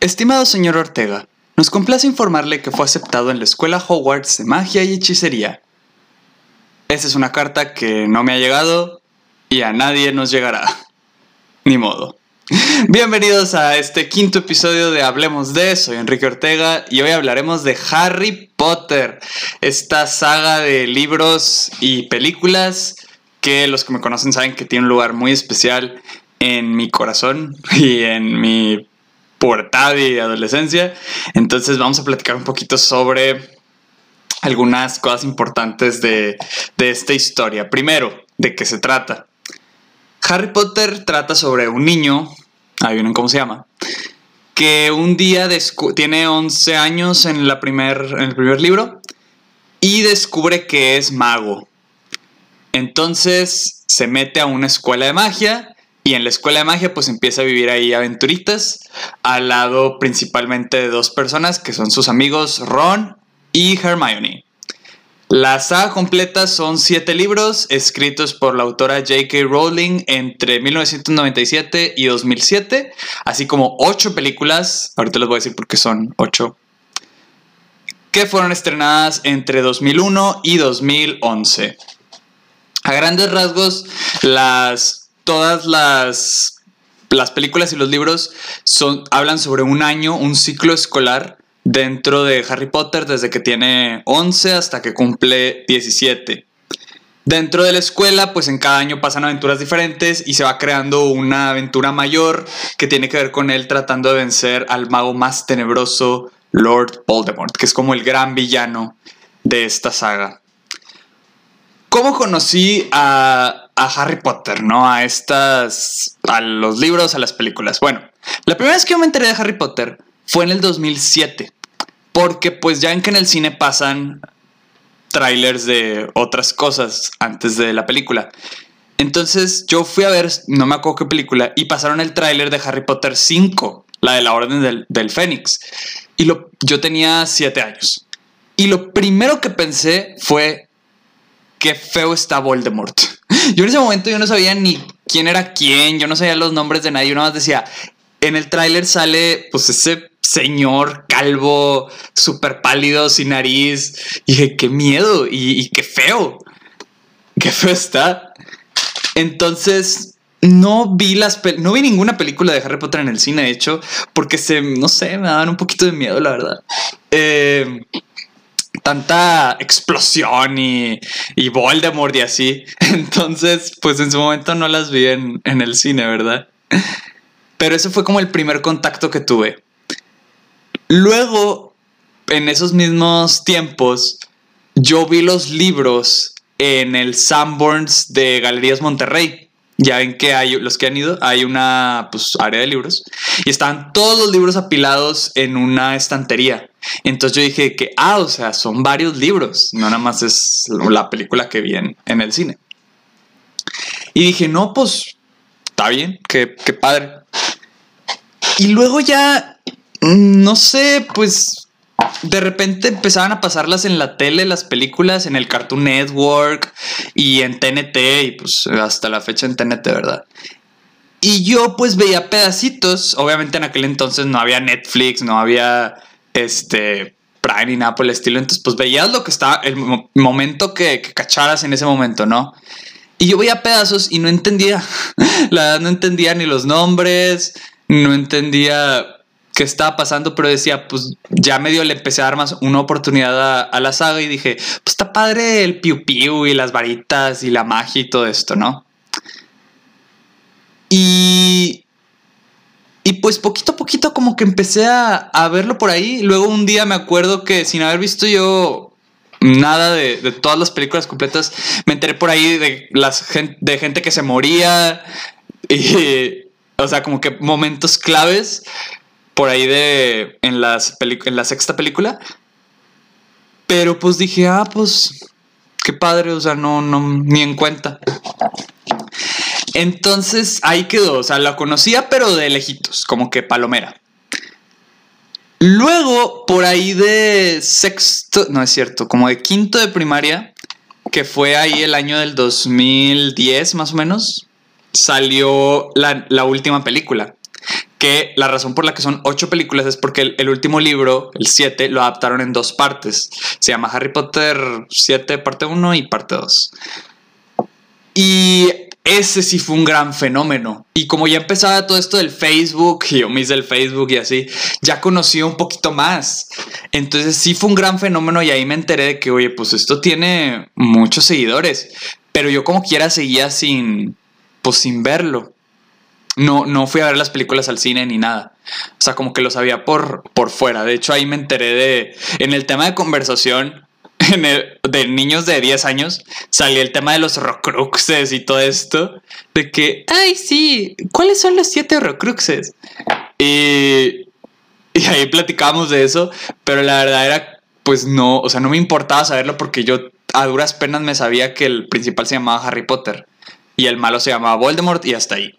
Estimado señor Ortega, nos complace informarle que fue aceptado en la Escuela Hogwarts de Magia y Hechicería. Esta es una carta que no me ha llegado y a nadie nos llegará. Ni modo. Bienvenidos a este quinto episodio de Hablemos de. Soy Enrique Ortega y hoy hablaremos de Harry Potter, esta saga de libros y películas que los que me conocen saben que tiene un lugar muy especial en mi corazón y en mi pubertad y adolescencia. Entonces vamos a platicar un poquito sobre algunas cosas importantes de, esta historia. Primero, ¿de qué se trata? Harry Potter trata sobre un niño, vienen cómo se llama, que un día tiene 11 años en, la primer, en el primer libro y descubre que es mago. Entonces se mete a una escuela de magia y en la escuela de magia pues empieza a vivir ahí aventuritas al lado principalmente de dos personas que son sus amigos Ron y Hermione. La saga completa son siete libros escritos por la autora J.K. Rowling entre 1997 y 2007, así como ocho películas, ahorita les voy a decir por qué son ocho, que fueron estrenadas entre 2001 y 2011. A grandes rasgos, las todas las, las películas y los libros son, hablan sobre un año, un ciclo escolar dentro de Harry Potter desde que tiene 11 hasta que cumple 17. Dentro de la escuela, pues en cada año pasan aventuras diferentes y se va creando una aventura mayor que tiene que ver con él tratando de vencer al mago más tenebroso, Lord Voldemort, que es como el gran villano de esta saga. ¿Cómo conocí a, Harry Potter, ¿no? A estas, a los libros, a las películas. Bueno, la primera vez que yo me enteré de Harry Potter fue en el 2007, porque pues ya en que en el cine pasan trailers de otras cosas antes de la película. Entonces yo fui a ver, no me acuerdo qué película, y pasaron el tráiler de Harry Potter 5, la de la Orden del, del Fénix. Y lo, yo tenía 7 años. Y lo primero que pensé fue, qué feo está Voldemort. Yo en ese momento yo no sabía ni quién era quién, yo no sabía los nombres de nadie, nada más decía, en el tráiler sale pues ese señor calvo, súper pálido, sin nariz. Y dije, qué miedo y, qué feo. Qué feo está. Entonces, no vi las no vi ninguna película de Harry Potter en el cine, de hecho, porque se, no sé, me daban un poquito de miedo, la verdad. Eh, tanta explosión y, y Voldemort y así. Entonces, pues en su momento no las vi en, en el cine, ¿verdad? Pero ese fue como el primer contacto que tuve. Luego, en esos mismos tiempos, yo vi los libros en el Sanborns de Galerías Monterrey. Ya ven que hay, los que han ido, hay una pues, área de libros y están todos los libros apilados en una estantería. Entonces yo dije que, ah, o sea, son varios libros, no nada más es la película que vi en, el cine. Y dije, no, pues, está bien, qué, qué padre. Y luego ya, mm, no sé, pues de repente empezaban a pasarlas en la tele, las películas, en el Cartoon Network y en TNT, y pues hasta la fecha en TNT, ¿verdad? Y yo pues veía pedacitos, obviamente en aquel entonces no había Netflix, no había este Prime ni nada por el estilo, entonces pues veías lo que estaba, el momento que, que cacharas en ese momento, ¿no? Y yo veía pedazos y no entendía, la verdad no entendía ni los nombres, no entendía qué estaba pasando, pero decía, pues ya medio le empecé a dar más una oportunidad a, la saga y dije, pues está padre el piu piu y las varitas y la magia y todo esto, ¿no? Y, y pues poquito a poquito como que empecé a, verlo por ahí. Luego un día me acuerdo que sin haber visto yo nada de, todas las películas completas, me enteré por ahí de, las, de gente que se moría. Y, o sea, como que momentos claves por ahí de en, las en la sexta película. Pero pues dije, ah, pues qué padre, o sea, no, no, ni en cuenta. Entonces ahí quedó, o sea, la conocía pero de lejitos, como que palomera. Luego, por ahí de sexto, no es cierto, como de quinto de primaria, que fue ahí el año del 2010 más o menos, salió la, la última película, que la razón por la que son ocho películas es porque el, último libro, el 7, lo adaptaron en dos partes. Se llama Harry Potter 7, parte 1 y parte 2. Y ese sí fue un gran fenómeno. Y como ya empezaba todo esto del Facebook, y yo me hice el Facebook y así, ya conocí un poquito más. Entonces sí fue un gran fenómeno y ahí me enteré de que, oye, pues esto tiene muchos seguidores. Pero yo como quiera seguía sin, pues sin verlo. No, no fui a ver las películas al cine ni nada. O sea, como que lo sabía por, por fuera. De hecho, ahí me enteré de, en el tema de conversación, de niños de 10 años, salió el tema de los Rocruxes y todo esto. De que, ay, sí, ¿cuáles son los siete Rocruxes? Y, y ahí platicábamos de eso, pero la verdad era, pues no, o sea, no me importaba saberlo porque yo a duras penas me sabía que el principal se llamaba Harry Potter y el malo se llamaba Voldemort y hasta ahí.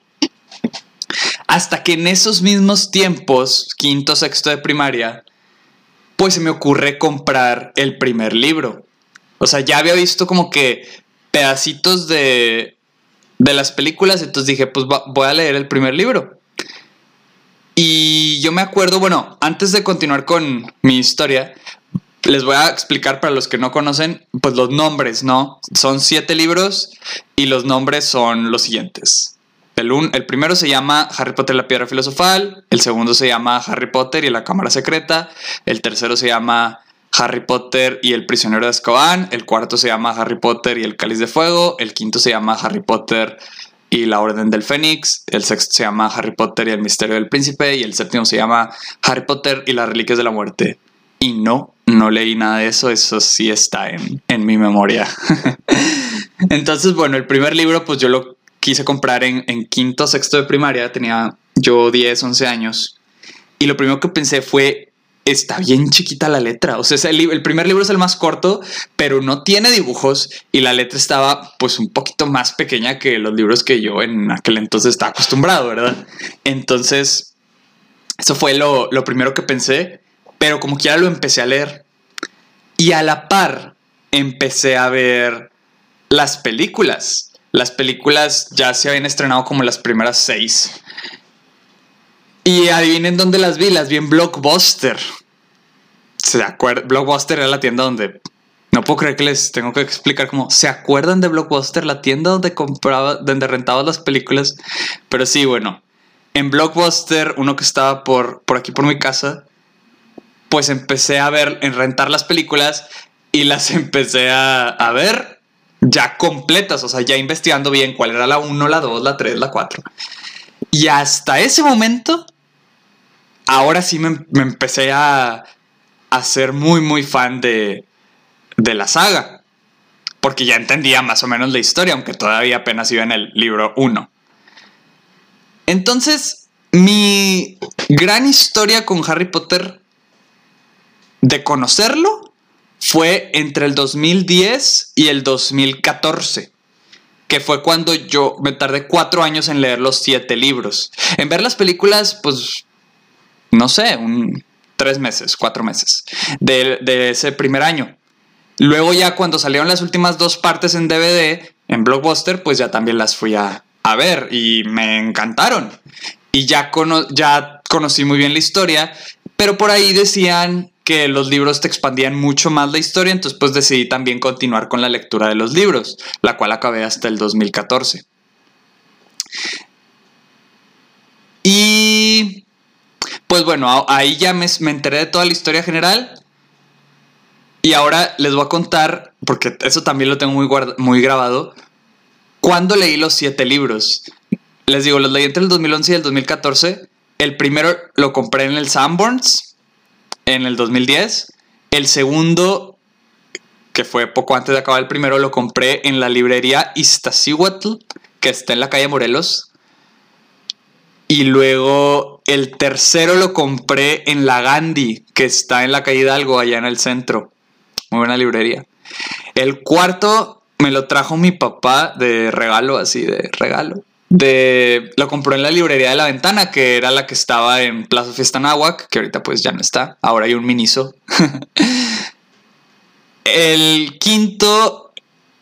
Hasta que en esos mismos tiempos, quinto, sexto de primaria, pues se me ocurre comprar el primer libro. O sea, ya había visto como que pedacitos de, de las películas, entonces dije, pues voy a leer el primer libro. Y yo me acuerdo, bueno, antes de continuar con mi historia, les voy a explicar para los que no conocen, pues los nombres, ¿no? Son siete libros y los nombres son los siguientes. El, el primero se llama Harry Potter y la Piedra Filosofal, el segundo se llama Harry Potter y la Cámara Secreta, el tercero se llama Harry Potter y el Prisionero de Azkaban, el cuarto se llama Harry Potter y el Cáliz de Fuego, el quinto se llama Harry Potter y la Orden del Fénix, el sexto se llama Harry Potter y el Misterio del Príncipe y el séptimo se llama Harry Potter y las Reliquias de la Muerte. Y no, no leí nada de eso, eso sí está en, en mi memoria. Entonces, bueno, el primer libro pues yo lo quise comprar en, en quinto, sexto de primaria, tenía yo 10, 11 años. Y lo primero que pensé fue, está bien chiquita la letra. O sea, el, el, primer libro es el más corto, pero no tiene dibujos y la letra estaba pues un poquito más pequeña que los libros que yo en aquel entonces estaba acostumbrado, ¿verdad? Entonces, eso fue lo, lo primero que pensé, pero como quiera lo empecé a leer. Y a la par empecé a ver las películas. Las películas ya se habían estrenado como las primeras seis. Y adivinen dónde las vi, las vi en Blockbuster. ¿Se acuerdan? Blockbuster era la tienda donde... No puedo creer que les tengo que explicar cómo... ¿Se acuerdan de Blockbuster? La tienda donde compraba, donde rentaba las películas. Pero sí, bueno. En Blockbuster, uno que estaba por, por aquí por mi casa, pues empecé a ver, en rentar las películas y las empecé a, a ver ya completas, o sea, ya investigando bien cuál era la 1, la 2, la 3, la 4. Y hasta ese momento, ahora sí me, me empecé a, a, ser muy, muy fan de, de la saga. Porque ya entendía más o menos la historia, aunque todavía apenas iba en el libro 1. Entonces, mi gran historia con Harry Potter, de conocerlo, fue entre el 2010 y el 2014, que fue cuando yo me tardé cuatro años en leer los siete libros. En ver las películas, pues, no sé, un, tres meses, cuatro meses de, de ese primer año. Luego ya cuando salieron las últimas dos partes en DVD, en Blockbuster, pues ya también las fui a, a ver y me encantaron. Y ya, cono ya conocí muy bien la historia, pero por ahí decían que los libros te expandían mucho más la historia, entonces pues decidí también continuar con la lectura de los libros, la cual acabé hasta el 2014. Y pues bueno, ahí ya me, enteré de toda la historia general. Y ahora les voy a contar, porque eso también lo tengo muy, muy grabado, cuando leí los siete libros. Les digo, los leí entre el 2011 y el 2014. El primero lo compré en el Sanborns en el 2010. El segundo, que fue poco antes de acabar el primero, lo compré en la librería Iztaccíhuatl, que está en la calle Morelos. Y luego el tercero lo compré en la Gandhi, que está en la calle Hidalgo, allá en el centro. Muy buena librería. El cuarto me lo trajo mi papá de regalo, así de regalo de lo compró en la librería de la ventana, que era la que estaba en Plaza Fiesta Nahuac, que ahorita pues ya no está. Ahora hay un Miniso. el quinto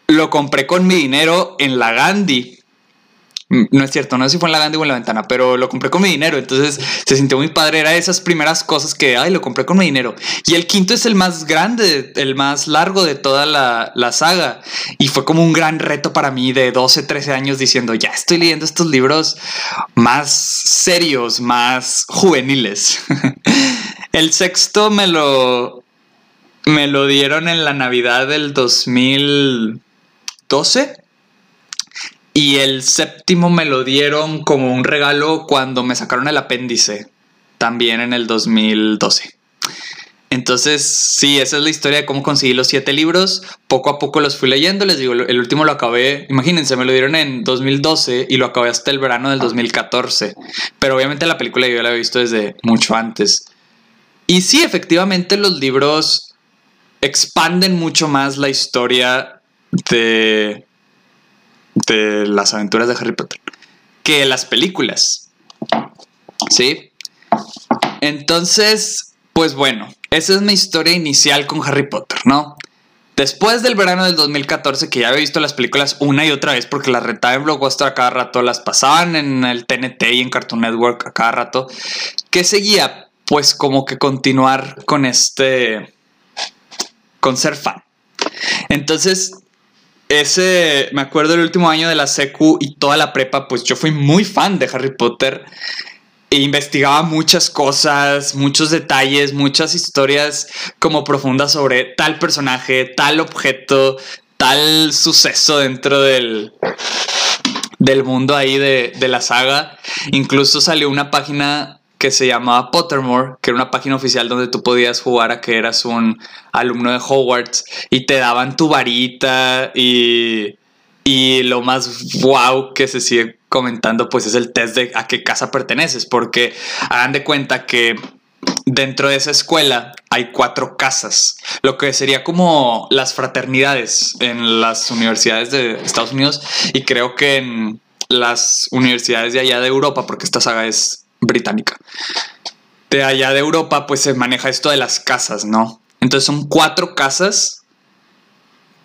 lo compré con mi dinero en la Gandhi. No es cierto, no sé si fue en la Gandhi o en la ventana, pero lo compré con mi dinero, entonces se sintió muy padre. Era esas primeras cosas que, ay, lo compré con mi dinero. Y el quinto es el más grande, el más largo de toda la, la saga. Y fue como un gran reto para mí de 12, 13 años diciendo, ya estoy leyendo estos libros más serios, más juveniles. el sexto me lo, me lo dieron en la Navidad del 2012 y el séptimo me lo dieron como un regalo cuando me sacaron el apéndice, también en el 2012. Entonces, sí, esa es la historia de cómo conseguí los siete libros. Poco a poco los fui leyendo. Les digo, el último lo acabé, imagínense, me lo dieron en 2012 y lo acabé hasta el verano del 2014. Pero obviamente la película yo la había visto desde mucho antes. Y sí, efectivamente los libros expanden mucho más la historia de, de las aventuras de Harry Potter que las películas. ¿Sí? Entonces, pues bueno, esa es mi historia inicial con Harry Potter, ¿no? Después del verano del 2014, que ya había visto las películas una y otra vez porque las rentaba en Blockbuster a cada rato, las pasaban en el TNT y en Cartoon Network a cada rato, ¿qué seguía? Pues como que continuar con este... con ser fan. Entonces, ese, me acuerdo el último año de la secu y toda la prepa, pues yo fui muy fan de Harry Potter e investigaba muchas cosas, muchos detalles, muchas historias como profundas sobre tal personaje, tal objeto, tal suceso dentro del, del mundo ahí de, de la saga. Incluso salió una página que se llamaba Pottermore, que era una página oficial donde tú podías jugar a que eras un alumno de Hogwarts y te daban tu varita y, y lo más wow que se sigue comentando pues es el test de a qué casa perteneces, porque hagan de cuenta que dentro de esa escuela hay cuatro casas, lo que sería como las fraternidades en las universidades de Estados Unidos y creo que en las universidades de allá de Europa, porque esta saga es británica. De allá de Europa, pues se maneja esto de las casas, ¿no? Entonces son cuatro casas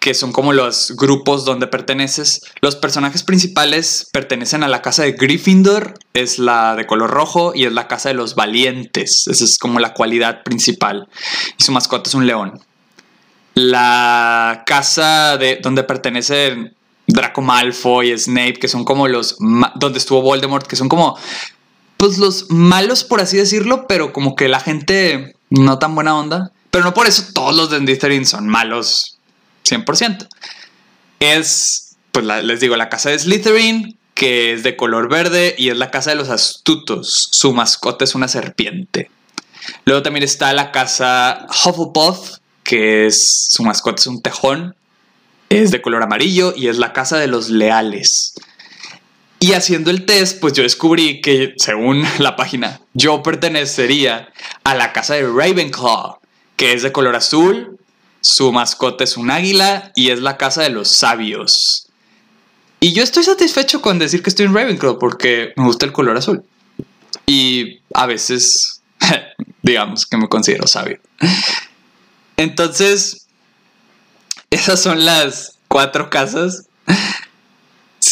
que son como los grupos donde perteneces. Los personajes principales pertenecen a la casa de Gryffindor, es la de color rojo, y es la casa de los valientes. Esa es como la cualidad principal. Y su mascota es un león. La casa de donde pertenecen Draco Malfoy, Snape, que son como los donde estuvo Voldemort, que son como pues los malos, por así decirlo, pero como que la gente no tan buena onda. Pero no por eso todos los de Slytherin son malos 100%. Es, pues les digo, la casa de Slytherin, que es de color verde y es la casa de los astutos. Su mascota es una serpiente. Luego también está la casa Hufflepuff, que es su mascota es un tejón. Es de color amarillo y es la casa de los leales. Y haciendo el test, pues yo descubrí que, según la página, yo pertenecería a la casa de Ravenclaw, que es de color azul, su mascota es un águila y es la casa de los sabios. Y yo estoy satisfecho con decir que estoy en Ravenclaw porque me gusta el color azul. Y a veces, digamos que me considero sabio. Entonces, esas son las cuatro casas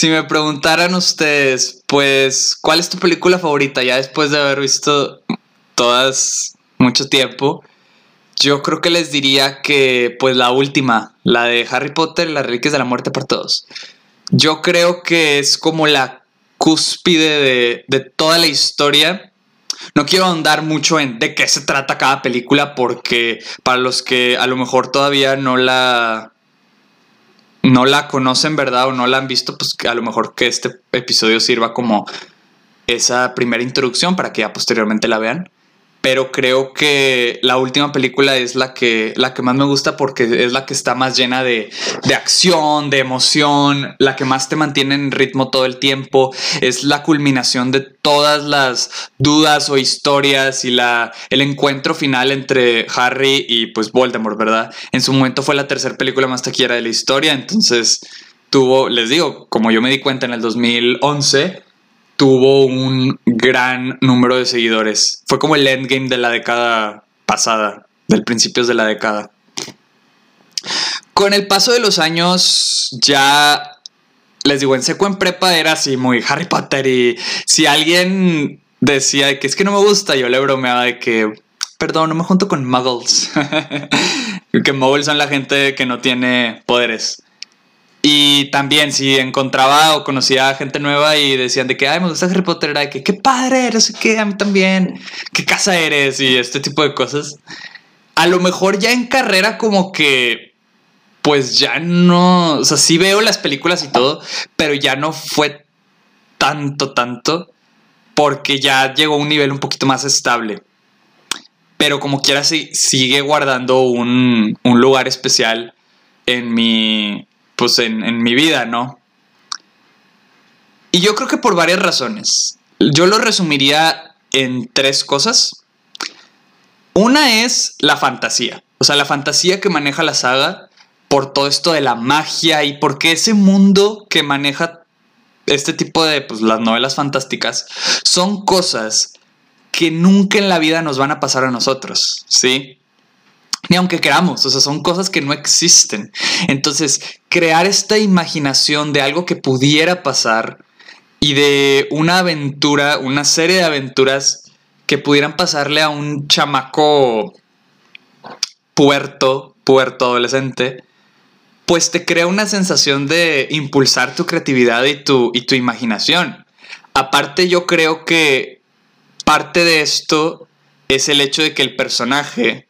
si me preguntaran ustedes, pues, ¿cuál es tu película favorita? Ya después de haber visto todas mucho tiempo, yo creo que les diría que, pues, la última, la de Harry Potter, Las Reliquias de la Muerte para Todos. Yo creo que es como la cúspide de, de toda la historia. No quiero ahondar mucho en de qué se trata cada película porque para los que a lo mejor todavía no la no la conocen, ¿verdad? O no la han visto, pues a lo mejor que este episodio sirva como esa primera introducción para que ya posteriormente la vean pero creo que la última película es la que, la que más me gusta porque es la que está más llena de, de, acción, de emoción, la que más te mantiene en ritmo todo el tiempo, es la culminación de todas las dudas o historias y la, el encuentro final entre Harry y pues Voldemort, ¿verdad? En su momento fue la tercera película más taquillera de la historia, entonces tuvo, les digo, como yo me di cuenta en el 2011, tuvo un gran número de seguidores. Fue como el endgame de la década pasada, del principios de la década. Con el paso de los años ya les digo, en seco en prepa era así muy Harry Potter y si alguien decía que es que no me gusta, yo le bromeaba de que, perdón, no me junto con muggles. que muggles son la gente que no tiene poderes. Y también si encontraba o conocía a gente nueva y decían de que, ay, me gusta Harry Potter, era de que, qué padre, no sé qué, a mí también, qué casa eres y este tipo de cosas. A lo mejor ya en carrera como que, pues ya no, o sea, sí veo las películas y todo, pero ya no fue tanto, tanto, porque ya llegó a un nivel un poquito más estable. Pero como quiera, sí, sigue guardando un, un lugar especial en mi, pues en, mi vida, ¿no? Y yo creo que por varias razones. Yo lo resumiría en tres cosas. Una es la fantasía. O sea, la fantasía que maneja la saga por todo esto de la magia y porque ese mundo que maneja este tipo de, pues las novelas fantásticas, son cosas que nunca en la vida nos van a pasar a nosotros, ¿sí? Ni aunque queramos, o sea, son cosas que no existen. Entonces, crear esta imaginación de algo que pudiera pasar y de una aventura, una serie de aventuras que pudieran pasarle a un chamaco puerto, puerto adolescente, pues te crea una sensación de impulsar tu creatividad y tu, y tu imaginación. Aparte, yo creo que parte de esto es el hecho de que el personaje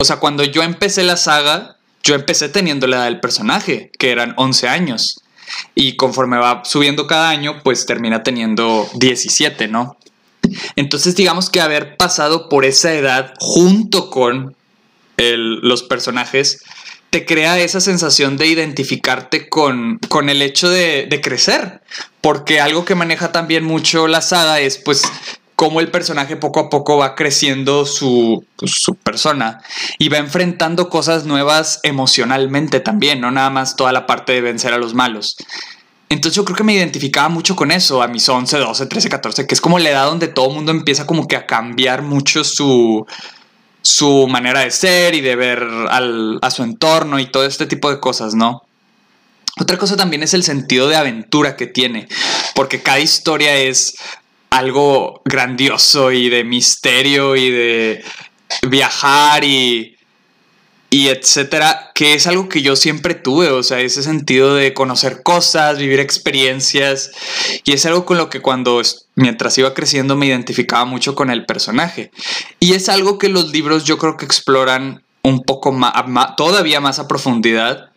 o sea, cuando yo empecé la saga, yo empecé teniendo la edad del personaje, que eran 11 años. Y conforme va subiendo cada año, pues termina teniendo 17, ¿no? Entonces digamos que haber pasado por esa edad junto con los personajes te crea esa sensación de identificarte con, con el hecho de, de, crecer. Porque algo que maneja también mucho la saga es pues cómo el personaje poco a poco va creciendo su, pues, su, persona y va enfrentando cosas nuevas emocionalmente también, no nada más toda la parte de vencer a los malos. Entonces yo creo que me identificaba mucho con eso, a mis 11, 12, 13, 14, que es como la edad donde todo el mundo empieza como que a cambiar mucho su, su manera de ser y de ver al, a su entorno y todo este tipo de cosas, ¿no? Otra cosa también es el sentido de aventura que tiene, porque cada historia es algo grandioso y de misterio y de viajar y, y etcétera, que es algo que yo siempre tuve, o sea, ese sentido de conocer cosas, vivir experiencias, y es algo con lo que cuando, mientras iba creciendo, me identificaba mucho con el personaje. Y es algo que los libros yo creo que exploran un poco más, todavía más a profundidad,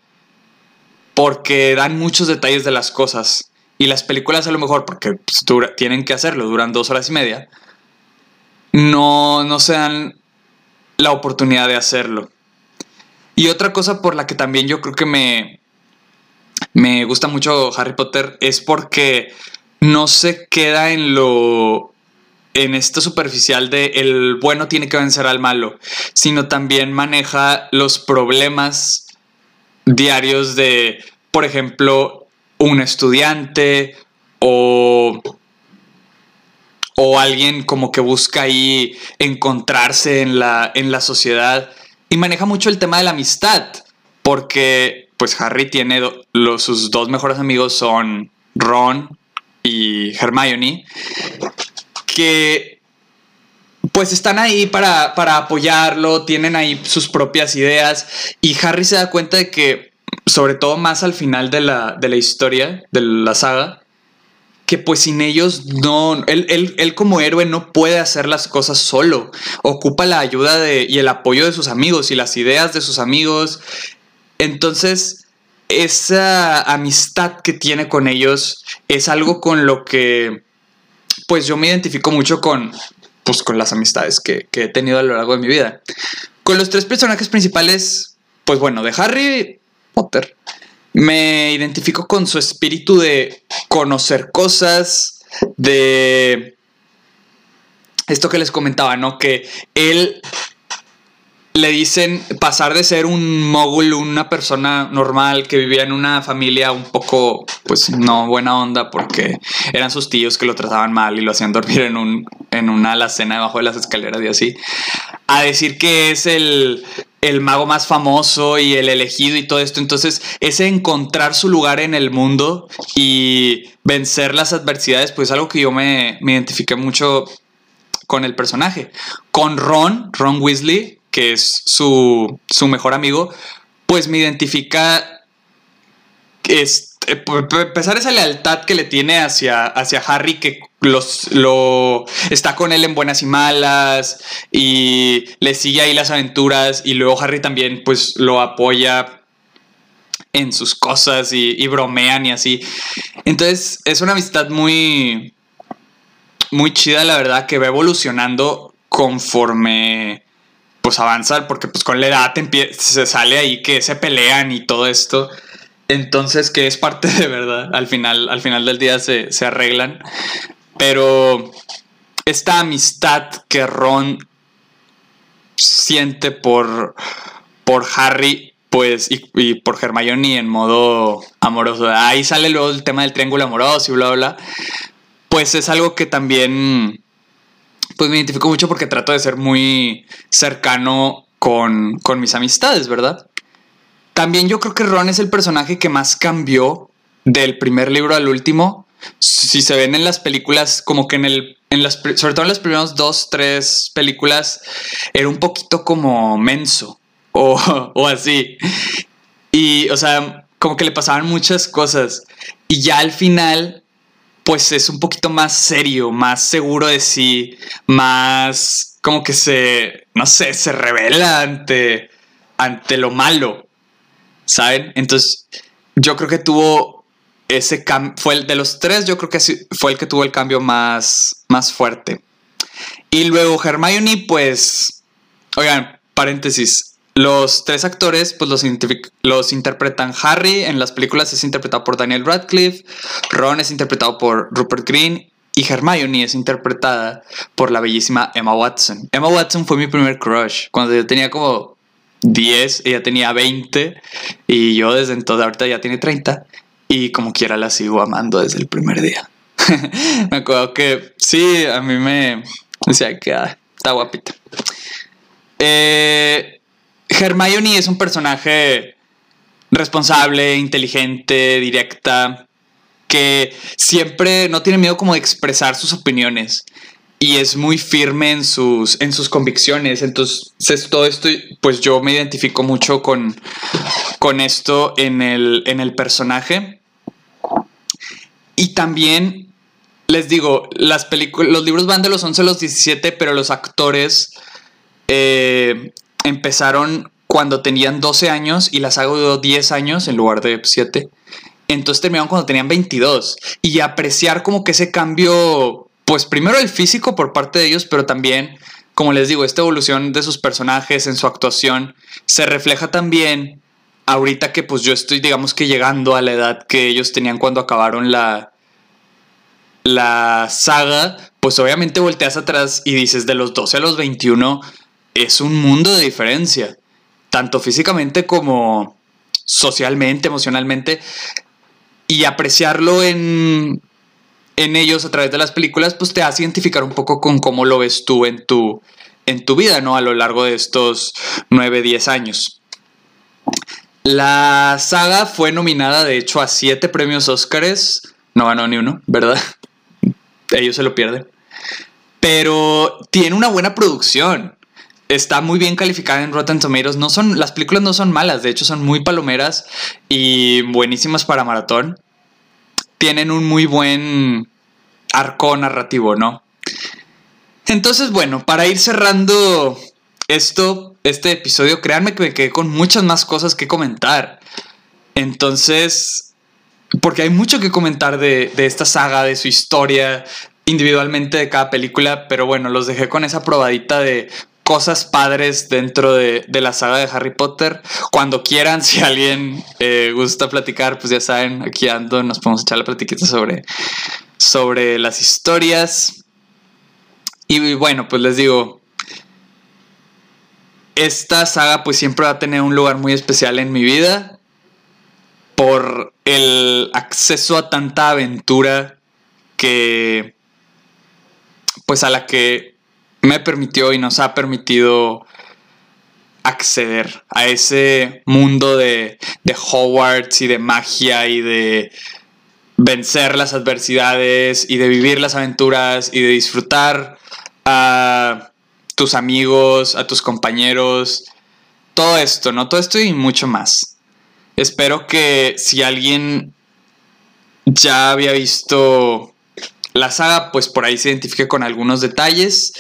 porque dan muchos detalles de las cosas. Y las películas a lo mejor, porque pues, tienen que hacerlo, duran dos horas y media, no, no se dan la oportunidad de hacerlo. Y otra cosa por la que también yo creo que me, me gusta mucho Harry Potter es porque no se queda en lo en esto superficial de el bueno tiene que vencer al malo, sino también maneja los problemas diarios de, por ejemplo, un estudiante o, o alguien como que busca ahí encontrarse en la, en la sociedad y maneja mucho el tema de la amistad porque pues Harry tiene los, sus dos mejores amigos son Ron y Hermione que pues están ahí para, para apoyarlo, tienen ahí sus propias ideas y Harry se da cuenta de que sobre todo más al final de la, historia, de la saga, que pues sin ellos no, él, como héroe no puede hacer las cosas solo, ocupa la ayuda de, y el apoyo de sus amigos y las ideas de sus amigos. Entonces, esa amistad que tiene con ellos es algo con lo que, pues yo me identifico mucho con, pues con las amistades que, que he tenido a lo largo de mi vida. Con los tres personajes principales, pues bueno, de Harry Potter, me identifico con su espíritu de conocer cosas, de esto que les comentaba, ¿no? Que él le dicen pasar de ser un mogul, una persona normal que vivía en una familia un poco, pues no buena onda porque eran sus tíos que lo trataban mal y lo hacían dormir en, un, en una alacena debajo de las escaleras y así, a decir que es el el mago más famoso y el elegido y todo esto. Entonces, ese encontrar su lugar en el mundo y vencer las adversidades, pues es algo que yo me, me identifiqué mucho con el personaje. Con Ron, Ron Weasley, que es su, su mejor amigo, pues me identifica este, por empezar esa lealtad que le tiene hacia, hacia Harry, que los, lo, está con él en buenas y malas y le sigue ahí las aventuras y luego Harry también pues lo apoya en sus cosas y, y bromean y así. Entonces es una amistad muy, muy chida, la verdad, que va evolucionando conforme pues avanza, porque pues con la edad se sale ahí que se pelean y todo esto. Entonces, que es parte de verdad. Al final, al final del día se, arreglan. Pero esta amistad que Ron siente por, por Harry, pues, y, por Hermione en modo amoroso. Ahí sale luego el tema del triángulo amoroso y bla, bla. Pues es algo que también, pues me identifico mucho porque trato de ser muy cercano con, con mis amistades, ¿verdad? También yo creo que Ron es el personaje que más cambió del primer libro al último. Si se ven en las películas, como que en el, en las, sobre todo en las primeras dos, tres películas, era un poquito como menso o, o así. Y, o sea, como que le pasaban muchas cosas. Y ya al final, pues es un poquito más serio, más seguro de sí, más como que se, no sé, se revela ante, ante lo malo. ¿saben? Entonces, yo creo que tuvo ese cambio, fue el de los tres, yo creo que fue el que tuvo el cambio más, más fuerte. Y luego Hermione, pues, oigan, paréntesis, los tres actores, pues los, los interpretan Harry, en las películas es interpretado por Daniel Radcliffe, Ron es interpretado por Rupert Green y Hermione es interpretada por la bellísima Emma Watson. Emma Watson fue mi primer crush cuando yo tenía como 10, ella tenía 20 y yo desde entonces ahorita ya tiene 30 y como quiera la sigo amando desde el primer día. me acuerdo que sí, a mí me decía que está guapita. Eh, Hermione es un personaje responsable, inteligente, directa, que siempre no tiene miedo como de expresar sus opiniones y es muy firme en sus, en sus convicciones. Entonces, todo esto, pues yo me identifico mucho con, con esto en el, en el personaje. Y también, les digo, las los libros van de los 11 a los 17, pero los actores eh, empezaron cuando tenían 12 años y las hago 10 años en lugar de 7. Entonces terminaron cuando tenían 22. Y apreciar como que ese cambio pues primero el físico por parte de ellos, pero también, como les digo, esta evolución de sus personajes en su actuación se refleja también ahorita que pues yo estoy digamos que llegando a la edad que ellos tenían cuando acabaron la la saga, pues obviamente volteas atrás y dices de los 12 a los 21 es un mundo de diferencia, tanto físicamente como socialmente, emocionalmente y apreciarlo en en ellos a través de las películas, pues te hace identificar un poco con cómo lo ves tú en tu, en tu vida, ¿no? A lo largo de estos 9, 10 años. La saga fue nominada, de hecho, a 7 premios Óscares. No ganó ni uno, ¿verdad? Ellos se lo pierden. Pero tiene una buena producción. Está muy bien calificada en Rotten Tomatoes. No son, las películas no son malas, de hecho son muy palomeras y buenísimas para maratón tienen un muy buen arco narrativo, ¿no? Entonces, bueno, para ir cerrando esto, este episodio, créanme que me quedé con muchas más cosas que comentar. Entonces, porque hay mucho que comentar de, de esta saga, de su historia, individualmente de cada película, pero bueno, los dejé con esa probadita de cosas padres dentro de, la saga de Harry Potter. Cuando quieran, si alguien eh, gusta platicar, pues ya saben, aquí ando, nos podemos echar la platiquita sobre, sobre las historias. Y bueno, pues les digo, esta saga pues siempre va a tener un lugar muy especial en mi vida por el acceso a tanta aventura que pues a la que me permitió y nos ha permitido acceder a ese mundo de, de Hogwarts y de magia y de vencer las adversidades y de vivir las aventuras y de disfrutar a tus amigos, a tus compañeros, todo esto, ¿no? Todo esto y mucho más. Espero que si alguien ya había visto la saga, pues por ahí se identifique con algunos detalles.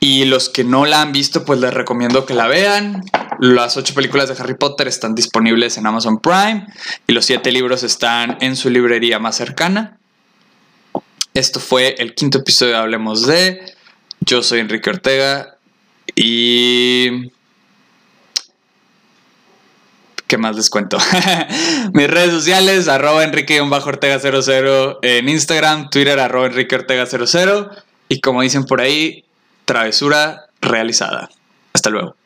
Y los que no la han visto, pues les recomiendo que la vean. Las ocho películas de Harry Potter están disponibles en Amazon Prime y los siete libros están en su librería más cercana. Esto fue el quinto episodio de Hablemos de. Yo soy Enrique Ortega y ¿Qué más les cuento? Mis redes sociales, arroba enrique-ortega00 en Instagram, Twitter, arroba enrique ortega00 y como dicen por ahí, travesura realizada. Hasta luego.